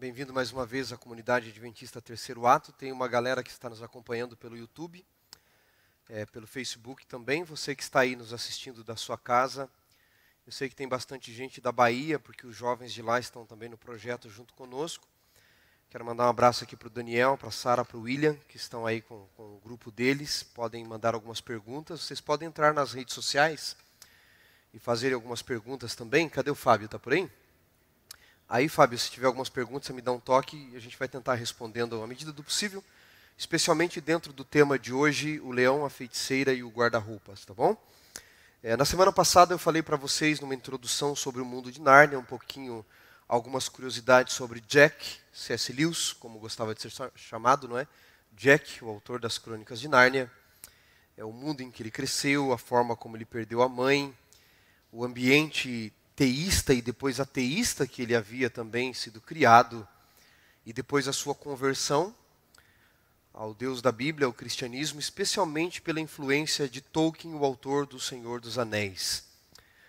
Bem-vindo mais uma vez à comunidade adventista Terceiro Ato. Tem uma galera que está nos acompanhando pelo YouTube, é, pelo Facebook também. Você que está aí nos assistindo da sua casa. Eu sei que tem bastante gente da Bahia, porque os jovens de lá estão também no projeto junto conosco. Quero mandar um abraço aqui para o Daniel, para a Sara, para o William, que estão aí com, com o grupo deles. Podem mandar algumas perguntas. Vocês podem entrar nas redes sociais e fazer algumas perguntas também. Cadê o Fábio? Está por aí? Aí, Fábio, se tiver algumas perguntas, você me dá um toque e a gente vai tentar respondendo à medida do possível, especialmente dentro do tema de hoje, o leão, a feiticeira e o guarda-roupas, tá bom? É, na semana passada eu falei para vocês numa introdução sobre o mundo de Nárnia, um pouquinho, algumas curiosidades sobre Jack, C.S. Lewis, como gostava de ser chamado, não é? Jack, o autor das Crônicas de Nárnia, é o mundo em que ele cresceu, a forma como ele perdeu a mãe, o ambiente teísta e depois ateísta que ele havia também sido criado, e depois a sua conversão ao Deus da Bíblia, ao cristianismo, especialmente pela influência de Tolkien, o autor do Senhor dos Anéis.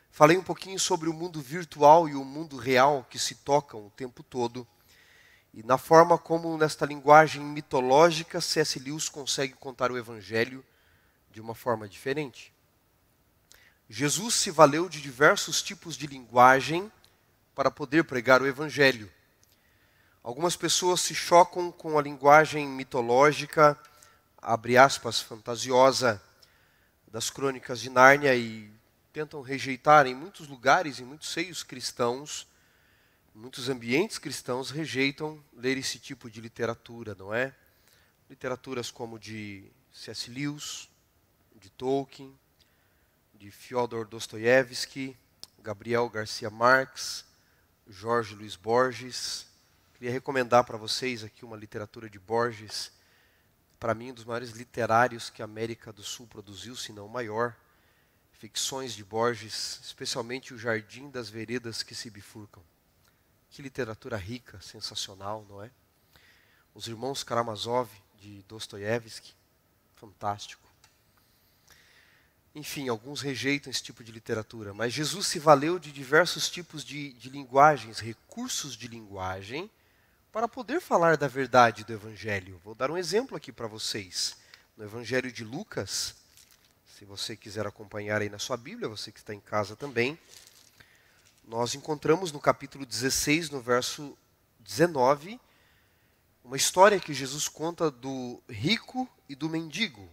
Falei um pouquinho sobre o mundo virtual e o mundo real que se tocam o tempo todo, e na forma como, nesta linguagem mitológica, C.S. Lewis consegue contar o Evangelho de uma forma diferente. Jesus se valeu de diversos tipos de linguagem para poder pregar o Evangelho. Algumas pessoas se chocam com a linguagem mitológica, abre aspas, fantasiosa das crônicas de Nárnia e tentam rejeitar em muitos lugares, em muitos seios cristãos, muitos ambientes cristãos rejeitam ler esse tipo de literatura, não é? Literaturas como de C.S. Lewis, de Tolkien, de Fyodor Dostoiévski, Gabriel Garcia Marques, Jorge Luiz Borges. Queria recomendar para vocês aqui uma literatura de Borges, para mim um dos maiores literários que a América do Sul produziu, se não o maior. Ficções de Borges, especialmente O Jardim das Veredas que se bifurcam. Que literatura rica, sensacional, não é? Os Irmãos Karamazov de Dostoiévski, fantástico. Enfim, alguns rejeitam esse tipo de literatura, mas Jesus se valeu de diversos tipos de, de linguagens, recursos de linguagem, para poder falar da verdade do Evangelho. Vou dar um exemplo aqui para vocês. No Evangelho de Lucas, se você quiser acompanhar aí na sua Bíblia, você que está em casa também, nós encontramos no capítulo 16, no verso 19, uma história que Jesus conta do rico e do mendigo.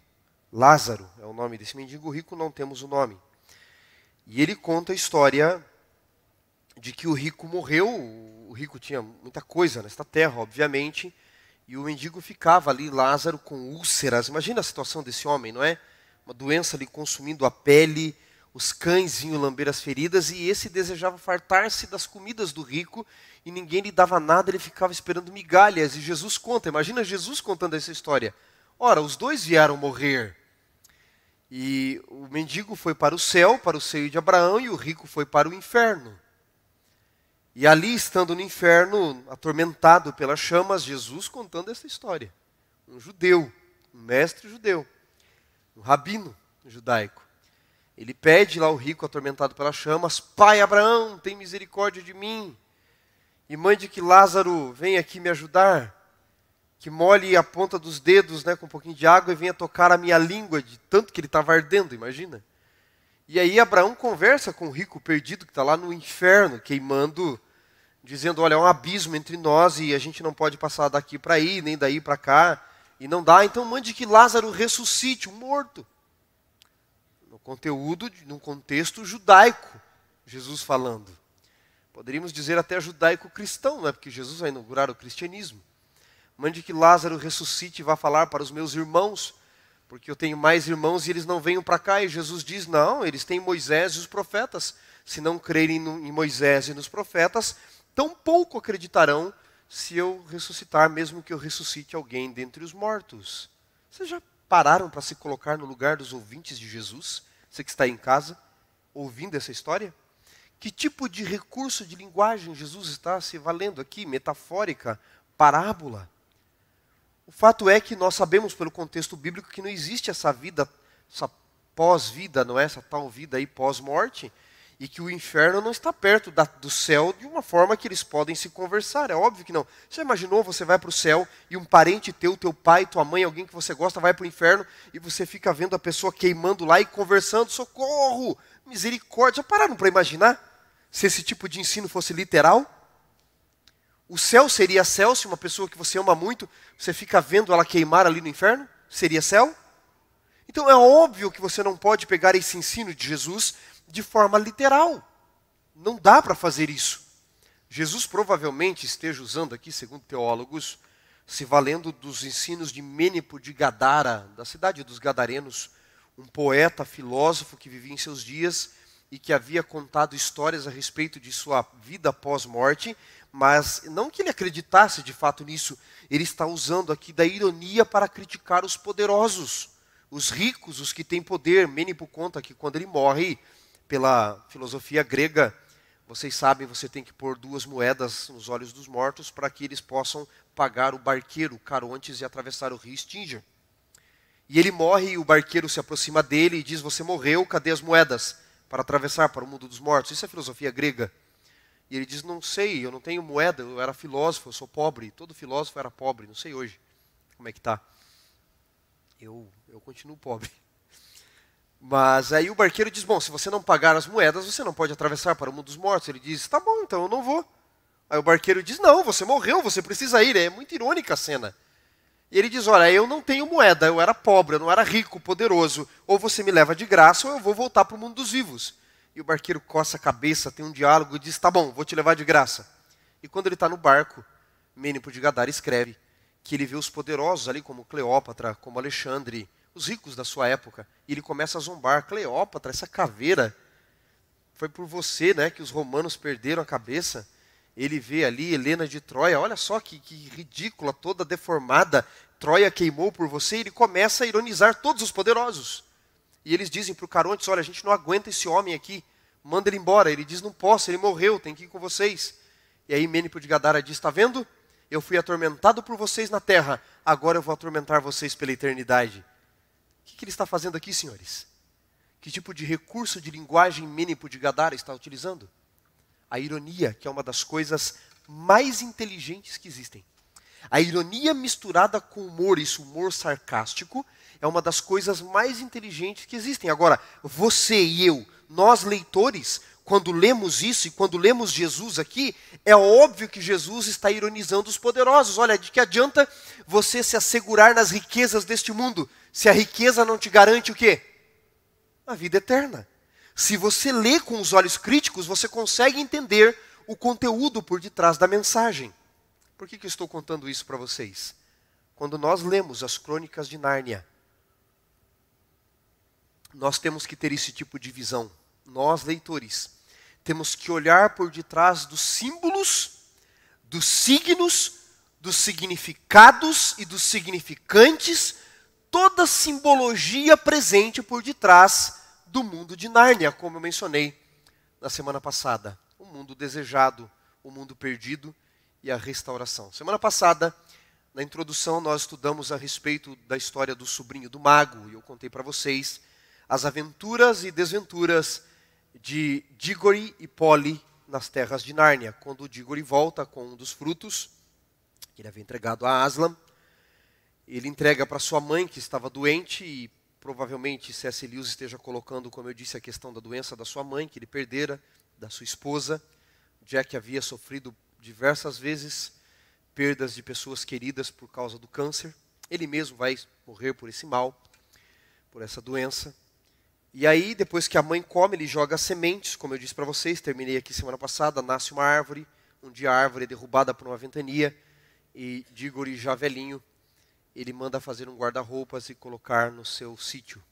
Lázaro é o nome desse mendigo rico, não temos o nome. E ele conta a história de que o rico morreu, o rico tinha muita coisa nesta terra, obviamente, e o mendigo ficava ali, Lázaro, com úlceras. Imagina a situação desse homem, não é? Uma doença ali consumindo a pele, os cães vinham lamber as feridas, e esse desejava fartar-se das comidas do rico, e ninguém lhe dava nada, ele ficava esperando migalhas. E Jesus conta, imagina Jesus contando essa história. Ora, os dois vieram morrer. E o mendigo foi para o céu, para o seio de Abraão, e o rico foi para o inferno. E ali, estando no inferno, atormentado pelas chamas, Jesus contando essa história. Um judeu, um mestre judeu, um rabino judaico. Ele pede lá ao rico atormentado pelas chamas: Pai Abraão, tem misericórdia de mim. E mande que Lázaro venha aqui me ajudar que molhe a ponta dos dedos né, com um pouquinho de água e venha tocar a minha língua, de tanto que ele estava ardendo, imagina. E aí Abraão conversa com o rico perdido que está lá no inferno, queimando, dizendo: Olha, é um abismo entre nós e a gente não pode passar daqui para aí, nem daí para cá, e não dá, então mande que Lázaro ressuscite, um morto. No conteúdo, num contexto judaico, Jesus falando. Poderíamos dizer até judaico-cristão, não é? porque Jesus vai inaugurar o cristianismo. Mande que Lázaro ressuscite e vá falar para os meus irmãos, porque eu tenho mais irmãos e eles não venham para cá. E Jesus diz: Não, eles têm Moisés e os profetas. Se não crerem em Moisés e nos profetas, tampouco acreditarão se eu ressuscitar, mesmo que eu ressuscite alguém dentre os mortos. Vocês já pararam para se colocar no lugar dos ouvintes de Jesus? Você que está em casa, ouvindo essa história? Que tipo de recurso de linguagem Jesus está se valendo aqui? Metafórica, parábola? O fato é que nós sabemos pelo contexto bíblico que não existe essa vida, essa pós-vida, não é essa tal vida aí pós-morte, e que o inferno não está perto da, do céu de uma forma que eles podem se conversar. É óbvio que não. Você imaginou você vai para o céu e um parente teu, teu pai, tua mãe, alguém que você gosta, vai para o inferno e você fica vendo a pessoa queimando lá e conversando, socorro, misericórdia. Já pararam para imaginar se esse tipo de ensino fosse literal? O céu seria céu se uma pessoa que você ama muito, você fica vendo ela queimar ali no inferno? Seria céu? Então é óbvio que você não pode pegar esse ensino de Jesus de forma literal. Não dá para fazer isso. Jesus provavelmente esteja usando aqui, segundo teólogos, se valendo dos ensinos de Mênipo de Gadara, da cidade dos Gadarenos, um poeta, filósofo que vivia em seus dias e que havia contado histórias a respeito de sua vida pós-morte, mas não que ele acreditasse de fato nisso, ele está usando aqui da ironia para criticar os poderosos, os ricos, os que têm poder. Mênipo conta que quando ele morre, pela filosofia grega, vocês sabem, você tem que pôr duas moedas nos olhos dos mortos para que eles possam pagar o barqueiro Carontes e atravessar o rio Stinger. E ele morre e o barqueiro se aproxima dele e diz: Você morreu, cadê as moedas para atravessar para o mundo dos mortos? Isso é filosofia grega. E ele diz: Não sei, eu não tenho moeda, eu era filósofo, eu sou pobre. Todo filósofo era pobre, não sei hoje como é que está. Eu, eu continuo pobre. Mas aí o barqueiro diz: Bom, se você não pagar as moedas, você não pode atravessar para o mundo dos mortos. Ele diz: Tá bom, então eu não vou. Aí o barqueiro diz: Não, você morreu, você precisa ir. É muito irônica a cena. E ele diz: Olha, eu não tenho moeda, eu era pobre, eu não era rico, poderoso. Ou você me leva de graça, ou eu vou voltar para o mundo dos vivos. E o barqueiro coça a cabeça, tem um diálogo e diz: Tá bom, vou te levar de graça. E quando ele está no barco, Mênipo de Gadara escreve que ele vê os poderosos ali, como Cleópatra, como Alexandre, os ricos da sua época. E ele começa a zombar. Cleópatra, essa caveira, foi por você né, que os romanos perderam a cabeça. Ele vê ali Helena de Troia, olha só que, que ridícula, toda deformada. Troia queimou por você. E ele começa a ironizar todos os poderosos. E eles dizem para o Carontes: Olha, a gente não aguenta esse homem aqui, manda ele embora. Ele diz: Não posso, ele morreu, tem que ir com vocês. E aí Mênipo de Gadara diz: Está vendo? Eu fui atormentado por vocês na terra, agora eu vou atormentar vocês pela eternidade que, que ele está fazendo aqui, senhores? Que tipo de recurso de linguagem Mênipo de Gadara está utilizando? A ironia, que é uma das coisas mais inteligentes que existem. A ironia misturada com humor, isso humor sarcástico, é uma das coisas mais inteligentes que existem. Agora, você e eu, nós leitores, quando lemos isso e quando lemos Jesus aqui, é óbvio que Jesus está ironizando os poderosos. Olha, de que adianta você se assegurar nas riquezas deste mundo, se a riqueza não te garante o quê? A vida eterna. Se você lê com os olhos críticos, você consegue entender o conteúdo por detrás da mensagem. Por que, que eu estou contando isso para vocês? Quando nós lemos as crônicas de Nárnia, nós temos que ter esse tipo de visão. Nós, leitores, temos que olhar por detrás dos símbolos, dos signos, dos significados e dos significantes toda a simbologia presente por detrás do mundo de Nárnia, como eu mencionei na semana passada. O mundo desejado, o mundo perdido e a restauração. Semana passada, na introdução, nós estudamos a respeito da história do sobrinho do mago, e eu contei para vocês as aventuras e desventuras de Diggory e Polly nas terras de Nárnia, quando Diggory volta com um dos frutos que ele havia entregado a Aslan, ele entrega para sua mãe, que estava doente, e provavelmente C.S. Lewis esteja colocando, como eu disse, a questão da doença da sua mãe, que ele perdera, da sua esposa. Jack havia sofrido diversas vezes perdas de pessoas queridas por causa do câncer. Ele mesmo vai morrer por esse mal, por essa doença. E aí, depois que a mãe come, ele joga sementes, como eu disse para vocês, terminei aqui semana passada, nasce uma árvore. Um dia a árvore é derrubada por uma ventania e Digori, já velhinho, ele manda fazer um guarda-roupas e colocar no seu sítio.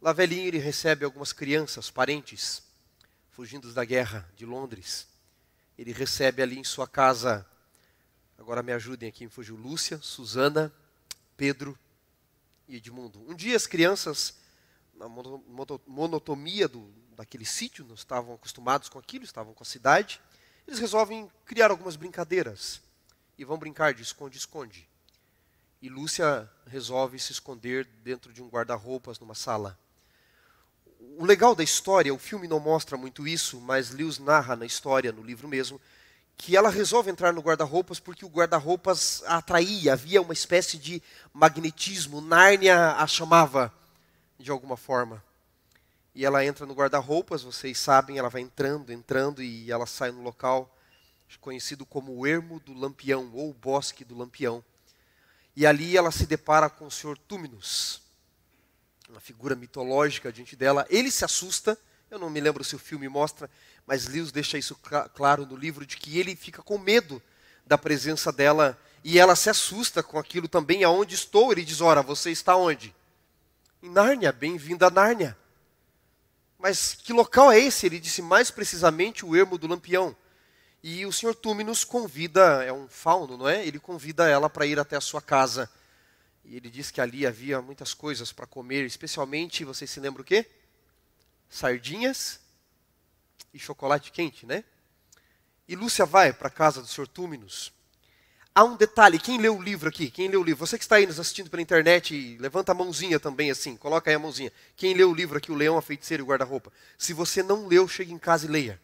Lá velhinho ele recebe algumas crianças, parentes, fugindo da guerra de Londres. Ele recebe ali em sua casa, agora me ajudem aqui, me fugiu, Lúcia, Susana, Pedro e Edmundo. Um dia as crianças, na monotomia do, daquele sítio, não estavam acostumados com aquilo, estavam com a cidade, eles resolvem criar algumas brincadeiras e vão brincar de esconde-esconde. E Lúcia resolve se esconder dentro de um guarda-roupas numa sala. o legal da história, o filme não mostra muito isso, mas Lewis narra na história, no livro mesmo, que ela resolve entrar no guarda-roupas porque o guarda-roupas a atraía, havia uma espécie de magnetismo, Nárnia a chamava de alguma forma. E ela entra no guarda-roupas, vocês sabem, ela vai entrando, entrando e ela sai no local conhecido como o Ermo do Lampião ou o Bosque do Lampião. E ali ela se depara com o Senhor Túminos, uma figura mitológica diante dela. Ele se assusta, eu não me lembro se o filme mostra, mas Lewis deixa isso claro no livro, de que ele fica com medo da presença dela e ela se assusta com aquilo também. Aonde estou? Ele diz: Ora, você está onde? Em Nárnia, bem-vindo a Nárnia. Mas que local é esse? Ele disse mais precisamente o ermo do Lampião. E o senhor Túminos convida, é um fauno, não é? Ele convida ela para ir até a sua casa. E ele diz que ali havia muitas coisas para comer, especialmente, vocês se lembram o quê? Sardinhas e chocolate quente, né? E Lúcia vai para a casa do senhor Túminos. Há um detalhe, quem leu o livro aqui? Quem leu o livro? Você que está aí nos assistindo pela internet, levanta a mãozinha também assim, coloca aí a mãozinha. Quem leu o livro aqui, o Leão, a Feiticeira e o Guarda-Roupa? Se você não leu, chegue em casa e leia.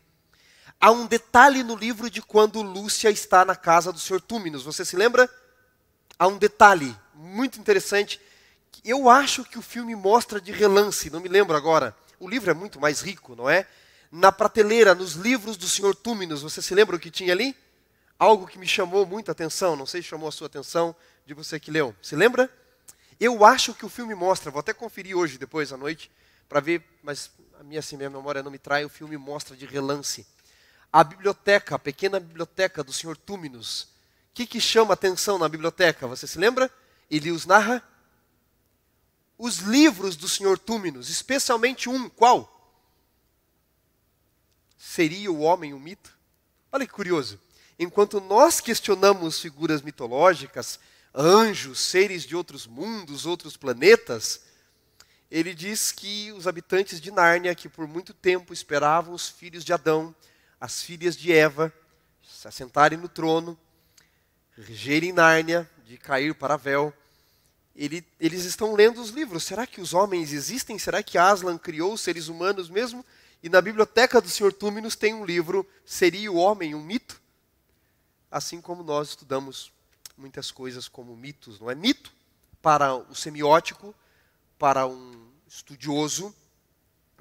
Há um detalhe no livro de quando Lúcia está na casa do Sr. Túminos. Você se lembra? Há um detalhe muito interessante. Eu acho que o filme mostra de relance, não me lembro agora. O livro é muito mais rico, não é? Na prateleira, nos livros do Sr. Túminos, você se lembra o que tinha ali? Algo que me chamou muita atenção, não sei se chamou a sua atenção, de você que leu. Se lembra? Eu acho que o filme mostra, vou até conferir hoje, depois à noite, para ver, mas a minha, assim, minha memória não me trai, o filme mostra de relance. A biblioteca, a pequena biblioteca do Sr. Túminos. O que, que chama atenção na biblioteca? Você se lembra? Ele os narra? Os livros do Sr. Túminos, especialmente um, qual? Seria o homem um mito? Olha que curioso. Enquanto nós questionamos figuras mitológicas, anjos, seres de outros mundos, outros planetas, ele diz que os habitantes de Nárnia, que por muito tempo esperavam os filhos de Adão, as filhas de Eva, se assentarem no trono, regerem Nárnia, de cair para Vel, ele, eles estão lendo os livros. Será que os homens existem? Será que Aslan criou os seres humanos mesmo? E na biblioteca do Sr. Túminos tem um livro, Seria o Homem um Mito? Assim como nós estudamos muitas coisas como mitos, não é? Mito, para o semiótico, para um estudioso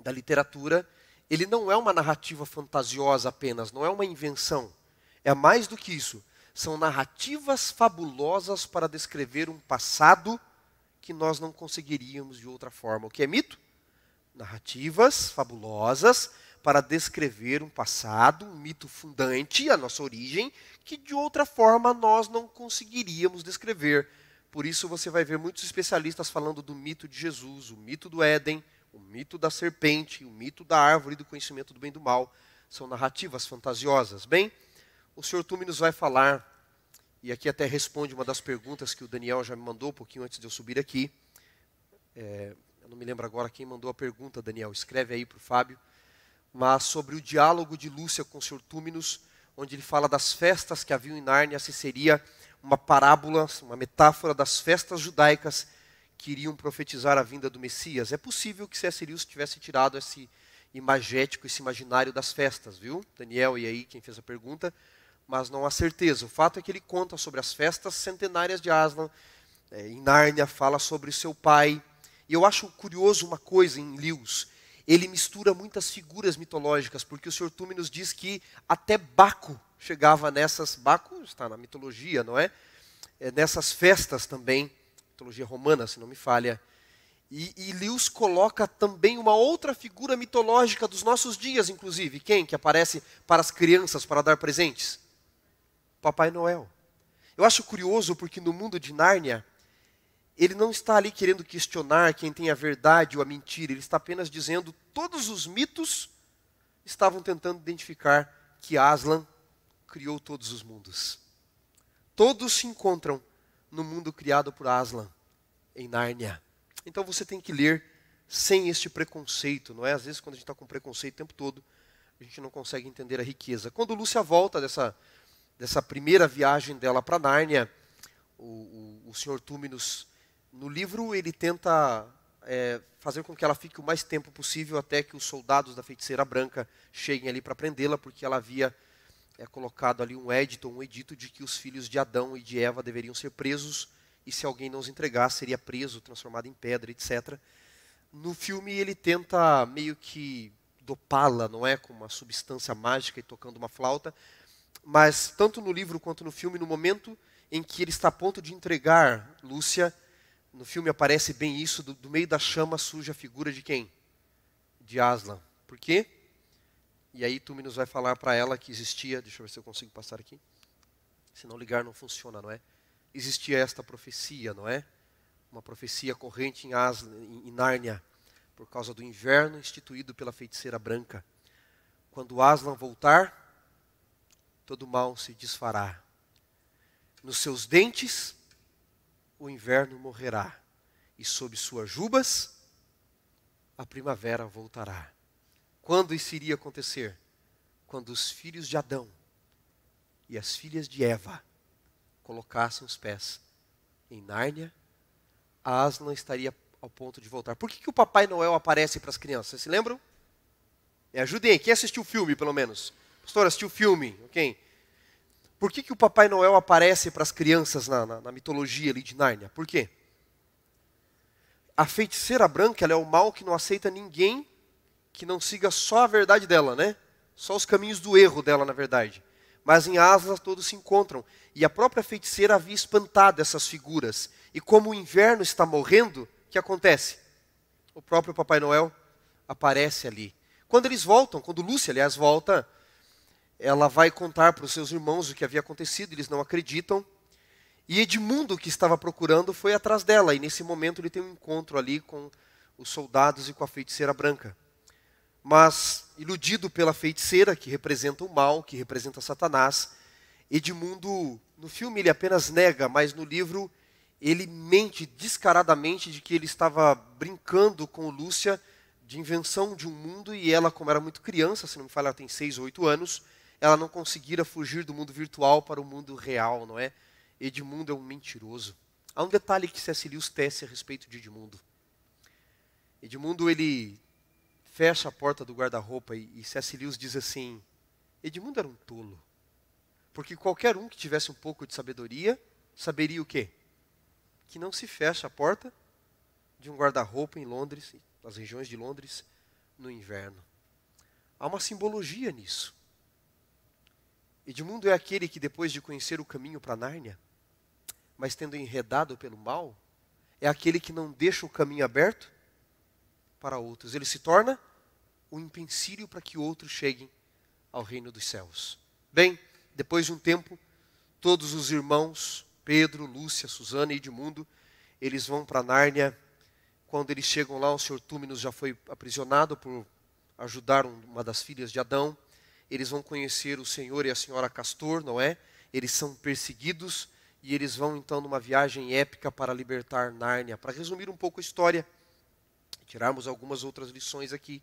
da literatura, ele não é uma narrativa fantasiosa apenas, não é uma invenção. É mais do que isso. São narrativas fabulosas para descrever um passado que nós não conseguiríamos de outra forma. O que é mito? Narrativas fabulosas para descrever um passado, um mito fundante, a nossa origem, que de outra forma nós não conseguiríamos descrever. Por isso você vai ver muitos especialistas falando do mito de Jesus, o mito do Éden, o mito da serpente, o mito da árvore do conhecimento do bem e do mal. São narrativas fantasiosas. Bem, o Sr. Tumi nos vai falar, e aqui até responde uma das perguntas que o Daniel já me mandou um pouquinho antes de eu subir aqui. É, eu não me lembro agora quem mandou a pergunta, Daniel. Escreve aí para o Fábio mas sobre o diálogo de Lúcia com Sr. Túminos, onde ele fala das festas que haviam em Nárnia, se seria uma parábola, uma metáfora das festas judaicas que iriam profetizar a vinda do Messias. É possível que C.S. Lewis tivesse tirado esse imagético, esse imaginário das festas, viu? Daniel e aí quem fez a pergunta, mas não há certeza. O fato é que ele conta sobre as festas centenárias de Aslan, é, em Nárnia fala sobre seu pai. E eu acho curioso uma coisa em Lewis, ele mistura muitas figuras mitológicas, porque o Sr. Tume nos diz que até Baco chegava nessas. Baco está na mitologia, não é? é nessas festas também, mitologia romana, se não me falha. E, e Lewis coloca também uma outra figura mitológica dos nossos dias, inclusive. Quem? Que aparece para as crianças para dar presentes? Papai Noel. Eu acho curioso porque no mundo de Nárnia, ele não está ali querendo questionar quem tem a verdade ou a mentira, ele está apenas dizendo todos os mitos estavam tentando identificar que Aslan criou todos os mundos. Todos se encontram no mundo criado por Aslan, em Nárnia. Então você tem que ler sem este preconceito, não é? Às vezes, quando a gente está com preconceito o tempo todo, a gente não consegue entender a riqueza. Quando Lúcia volta dessa, dessa primeira viagem dela para Nárnia, o, o, o senhor Túminos no livro ele tenta é, fazer com que ela fique o mais tempo possível até que os soldados da feiticeira branca cheguem ali para prendê-la, porque ela havia é, colocado ali um edito, um edito de que os filhos de Adão e de Eva deveriam ser presos e se alguém não os entregasse seria preso, transformado em pedra, etc. No filme ele tenta meio que dopá-la, não é, com uma substância mágica e tocando uma flauta, mas tanto no livro quanto no filme, no momento em que ele está a ponto de entregar Lúcia, no filme aparece bem isso, do, do meio da chama surge a figura de quem? De Aslan. Por quê? E aí Tumi nos vai falar para ela que existia, deixa eu ver se eu consigo passar aqui. Se não ligar não funciona, não é? Existia esta profecia, não é? Uma profecia corrente em, Aslan, em, em Nárnia, por causa do inverno instituído pela feiticeira branca. Quando Aslan voltar, todo mal se desfará. Nos seus dentes, o inverno morrerá, e sob suas jubas, a primavera voltará. Quando isso iria acontecer? Quando os filhos de Adão e as filhas de Eva colocassem os pés em Nárnia, Aslan estaria ao ponto de voltar. Por que, que o Papai Noel aparece para as crianças? Vocês se lembram? Me ajudem, quem assistiu o filme, pelo menos? Pastor, assistiu o filme, ok? Por que, que o Papai Noel aparece para as crianças na, na, na, mitologia ali de Nárnia? Por quê? A feiticeira branca é o mal que não aceita ninguém que não siga só a verdade dela, né? Só os caminhos do erro dela, na verdade. Mas em Asas todos se encontram. E a própria feiticeira havia espantado essas figuras. E como o inverno está morrendo, o que acontece? O próprio Papai Noel aparece ali. Quando eles voltam, quando Lúcia, aliás, volta, ela vai contar para os seus irmãos o que havia acontecido, eles não acreditam. E Edmundo, que estava procurando, foi atrás dela. E nesse momento ele tem um encontro ali com os soldados e com a feiticeira branca. Mas, iludido pela feiticeira, que representa o mal, que representa Satanás, Edmundo, no filme ele apenas nega, mas no livro ele mente descaradamente de que ele estava brincando com Lúcia de invenção de um mundo e ela, como era muito criança, se não me falha, ela tem seis ou oito anos, ela não conseguira fugir do mundo virtual para o mundo real, não é? Edmundo é um mentiroso. Há um detalhe que C.S. Lewis tece a respeito de Edmundo. Edmundo, ele fecha a porta do guarda-roupa e, e C.S. Lewis diz assim, Edmundo era um tolo. Porque qualquer um que tivesse um pouco de sabedoria, saberia o quê? Que não se fecha a porta de um guarda-roupa em Londres, nas regiões de Londres, no inverno. Há uma simbologia nisso. Edmundo é aquele que, depois de conhecer o caminho para Nárnia, mas tendo enredado pelo mal, é aquele que não deixa o caminho aberto para outros. Ele se torna o um empecilho para que outros cheguem ao reino dos céus. Bem, depois de um tempo, todos os irmãos, Pedro, Lúcia, Susana e Edmundo, eles vão para Nárnia. Quando eles chegam lá, o senhor Túminos já foi aprisionado por ajudar uma das filhas de Adão eles vão conhecer o senhor e a senhora Castor, não é? Eles são perseguidos e eles vão então numa viagem épica para libertar Nárnia. Para resumir um pouco a história, tirarmos algumas outras lições aqui.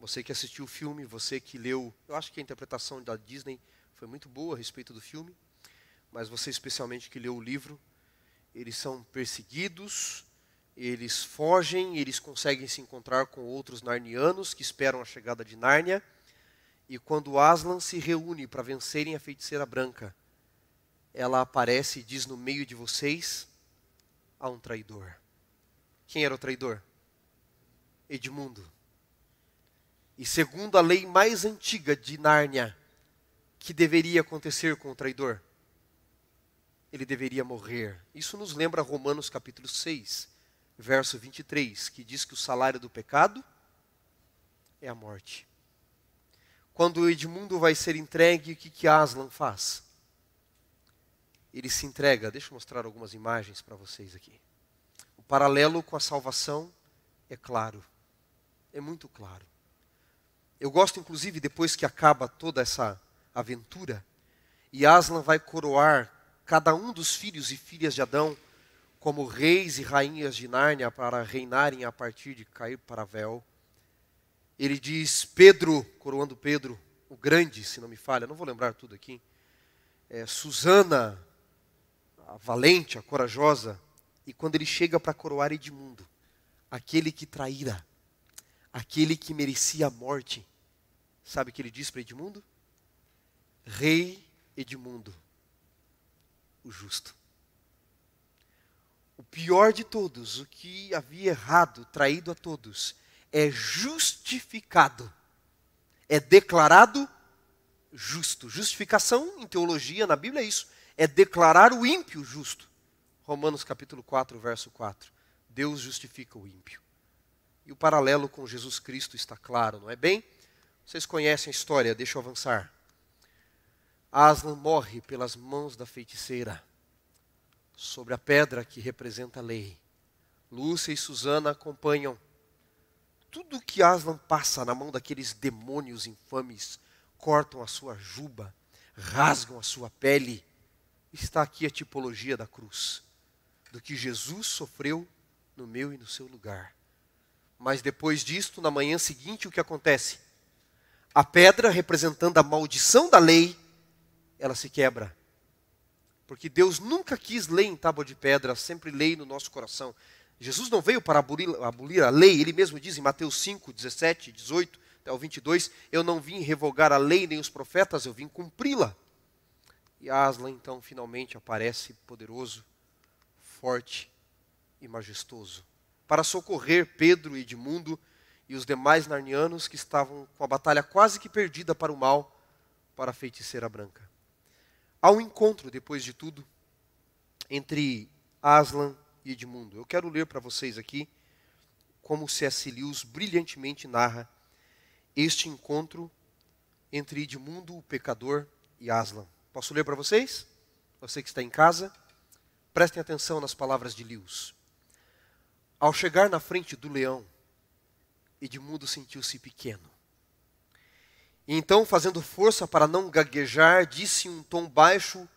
Você que assistiu o filme, você que leu, eu acho que a interpretação da Disney foi muito boa a respeito do filme, mas você especialmente que leu o livro, eles são perseguidos, eles fogem, eles conseguem se encontrar com outros narnianos que esperam a chegada de Nárnia. E quando Aslan se reúne para vencerem a feiticeira branca, ela aparece e diz no meio de vocês há um traidor. Quem era o traidor? Edmundo. E segundo a lei mais antiga de Nárnia, que deveria acontecer com o traidor? Ele deveria morrer. Isso nos lembra Romanos capítulo 6, verso 23, que diz que o salário do pecado é a morte. Quando Edmundo vai ser entregue, o que, que Aslan faz? Ele se entrega. Deixa eu mostrar algumas imagens para vocês aqui. O paralelo com a salvação é claro. É muito claro. Eu gosto, inclusive, depois que acaba toda essa aventura, e Aslan vai coroar cada um dos filhos e filhas de Adão como reis e rainhas de Nárnia para reinarem a partir de cair para Véu ele diz Pedro, coroando Pedro, o grande, se não me falha, não vou lembrar tudo aqui. É, Susana, a valente, a corajosa. E quando ele chega para coroar Edmundo, aquele que traíra, aquele que merecia a morte. Sabe o que ele disse para Edmundo? Rei Edmundo, o justo. O pior de todos, o que havia errado, traído a todos, é justificado, é declarado justo. Justificação em teologia, na Bíblia, é isso: é declarar o ímpio justo. Romanos capítulo 4, verso 4. Deus justifica o ímpio. E o paralelo com Jesus Cristo está claro, não é bem? Vocês conhecem a história, deixa eu avançar. Aslan morre pelas mãos da feiticeira, sobre a pedra que representa a lei. Lúcia e Susana acompanham. Tudo que Aslan passa na mão daqueles demônios infames, cortam a sua juba, rasgam a sua pele. Está aqui a tipologia da cruz, do que Jesus sofreu no meu e no seu lugar. Mas depois disto, na manhã seguinte, o que acontece? A pedra representando a maldição da lei, ela se quebra. Porque Deus nunca quis lei em tábua de pedra, sempre lei no nosso coração. Jesus não veio para abolir, abolir, a lei, ele mesmo diz em Mateus 5, 17, 18 até o 22, eu não vim revogar a lei nem os profetas, eu vim cumpri-la. E Aslan então finalmente aparece poderoso, forte e majestoso, para socorrer Pedro e Edmundo e os demais narnianos que estavam com a batalha quase que perdida para o mal, para a feiticeira branca. Há um encontro, depois de tudo, entre Aslan e Edmundo. Eu quero ler para vocês aqui como C.S. Lewis brilhantemente narra este encontro entre Edmundo, o pecador, e Aslan. Posso ler para vocês? Você que está em casa, prestem atenção nas palavras de Lewis. Ao chegar na frente do leão, Edmundo sentiu-se pequeno. E então, fazendo força para não gaguejar, disse em um tom baixo,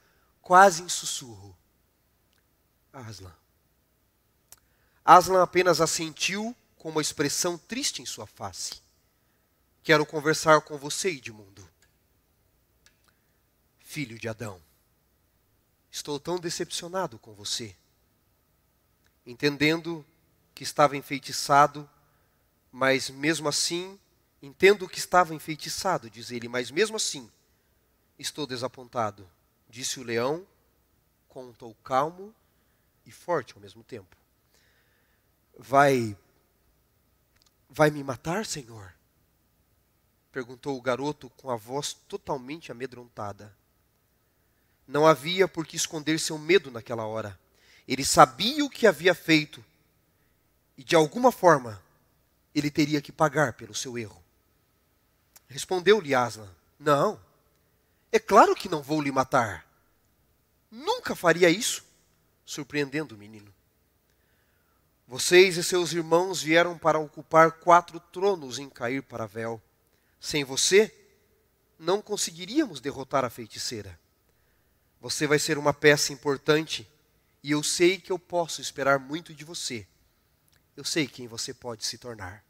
quase em sussurro: Aslan. Aslan apenas assentiu com uma expressão triste em sua face. Quero conversar com você, Edmundo. Filho de Adão. Estou tão decepcionado com você. Entendendo que estava enfeitiçado, mas mesmo assim, entendo que estava enfeitiçado, diz ele, mas mesmo assim, estou desapontado, disse o leão, com um tom calmo e forte ao mesmo tempo. Vai vai me matar, Senhor? perguntou o garoto com a voz totalmente amedrontada. Não havia por que esconder seu medo naquela hora. Ele sabia o que havia feito e, de alguma forma, ele teria que pagar pelo seu erro. Respondeu-lhe Aslan: Não, é claro que não vou lhe matar. Nunca faria isso, surpreendendo o menino. Vocês e seus irmãos vieram para ocupar quatro tronos em cair para Vel. Sem você, não conseguiríamos derrotar a feiticeira. Você vai ser uma peça importante e eu sei que eu posso esperar muito de você. Eu sei quem você pode se tornar.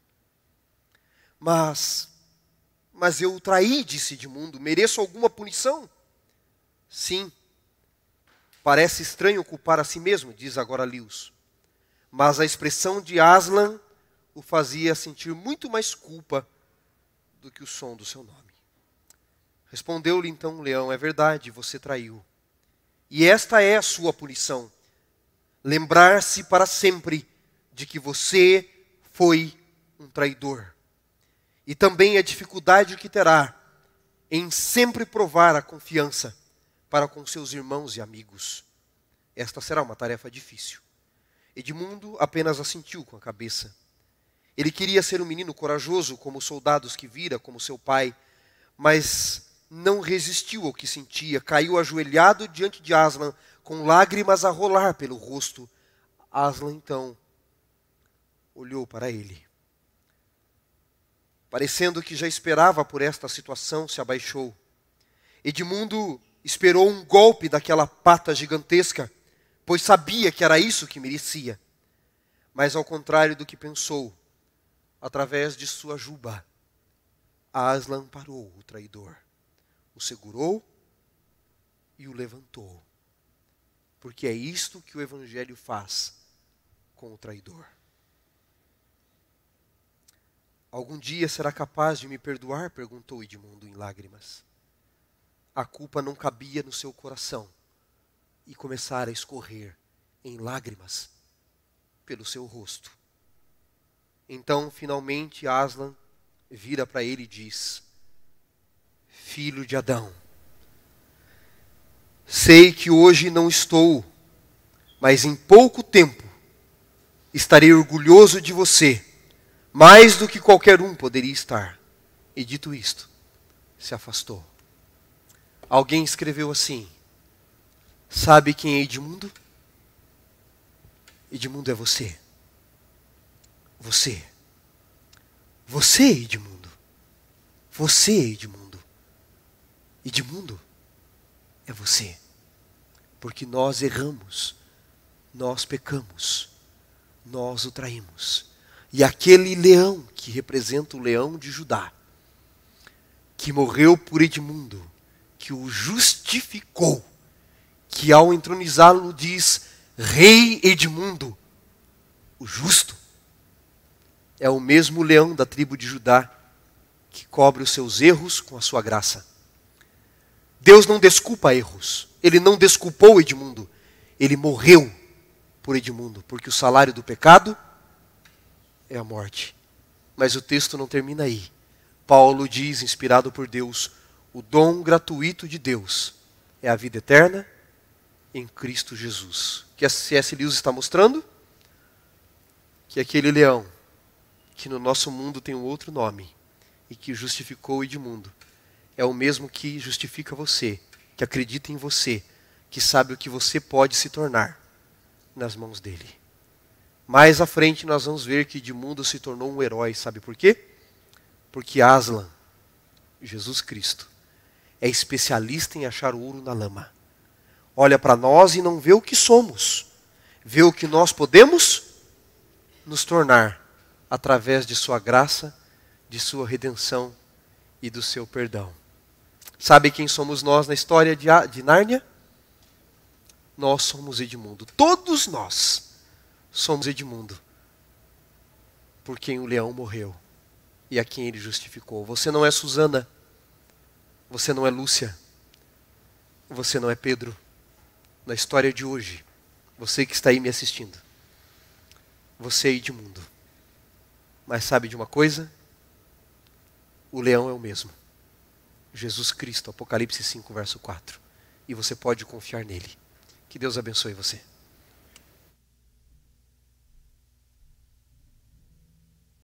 Mas, mas eu o traí, disse Edmundo, mereço alguma punição? Sim. Parece estranho culpar a si mesmo, diz agora Lewis. Mas a expressão de Aslan o fazia sentir muito mais culpa do que o som do seu nome. Respondeu-lhe então o leão: É verdade, você traiu. E esta é a sua punição: lembrar-se para sempre de que você foi um traidor. E também a dificuldade que terá em sempre provar a confiança para com seus irmãos e amigos. Esta será uma tarefa difícil. Edmundo apenas assentiu com a cabeça. Ele queria ser um menino corajoso, como os soldados que vira, como seu pai, mas não resistiu ao que sentia, caiu ajoelhado diante de Aslan, com lágrimas a rolar pelo rosto. Aslan então olhou para ele. Parecendo que já esperava por esta situação, se abaixou. Edmundo esperou um golpe daquela pata gigantesca, pois sabia que era isso que merecia. Mas ao contrário do que pensou, através de sua juba, Aslan parou o traidor, o segurou e o levantou. Porque é isto que o Evangelho faz com o traidor. Algum dia será capaz de me perdoar? perguntou Edmundo em lágrimas. A culpa não cabia no seu coração e começara a escorrer em lágrimas pelo seu rosto. Então, finalmente, Aslan vira para ele e diz: Filho de Adão, sei que hoje não estou, mas em pouco tempo estarei orgulhoso de você, mais do que qualquer um poderia estar. E dito isto, se afastou. Alguém escreveu assim: Sabe quem é Edmundo? Edmundo é você. Você. Você, Edmundo. Você, Edmundo. Edmundo é você. Porque nós erramos, nós pecamos, nós o traímos. E aquele leão que representa o leão de Judá, que morreu por Edmundo, que o justificou, que ao entronizá-lo diz: Rei Edmundo, o justo, é o mesmo leão da tribo de Judá que cobre os seus erros com a sua graça. Deus não desculpa erros. Ele não desculpou Edmundo. Ele morreu por Edmundo, porque o salário do pecado é a morte. Mas o texto não termina aí. Paulo diz, inspirado por Deus, o dom gratuito de Deus é a vida eterna em Cristo Jesus. Que a C.S. Lewis está mostrando que aquele leão, que no nosso mundo tem um outro nome, e que justificou Edmundo, é o mesmo que justifica você, que acredita em você, que sabe o que você pode se tornar nas mãos dele. Mais à frente nós vamos ver que Edmundo se tornou um herói, sabe por quê? Porque Aslan, Jesus Cristo, é especialista em achar ouro na lama olha para nós e não vê o que somos, vê o que nós podemos nos tornar através de Sua graça, de Sua redenção e do seu perdão. Sabe quem somos nós na história de, de Nárnia? Nós somos Edmundo. Todos nós somos Edmundo. Por quem o leão morreu e a quem ele justificou. Você não é Susana. Você não é Lúcia. Você não é Pedro na história de hoje, você que está aí me assistindo, você é Edmundo. Mas sabe de uma coisa? O leão é o mesmo. Jesus Cristo, Apocalipse 5, verso 4. E você pode confiar nele. Que Deus abençoe você.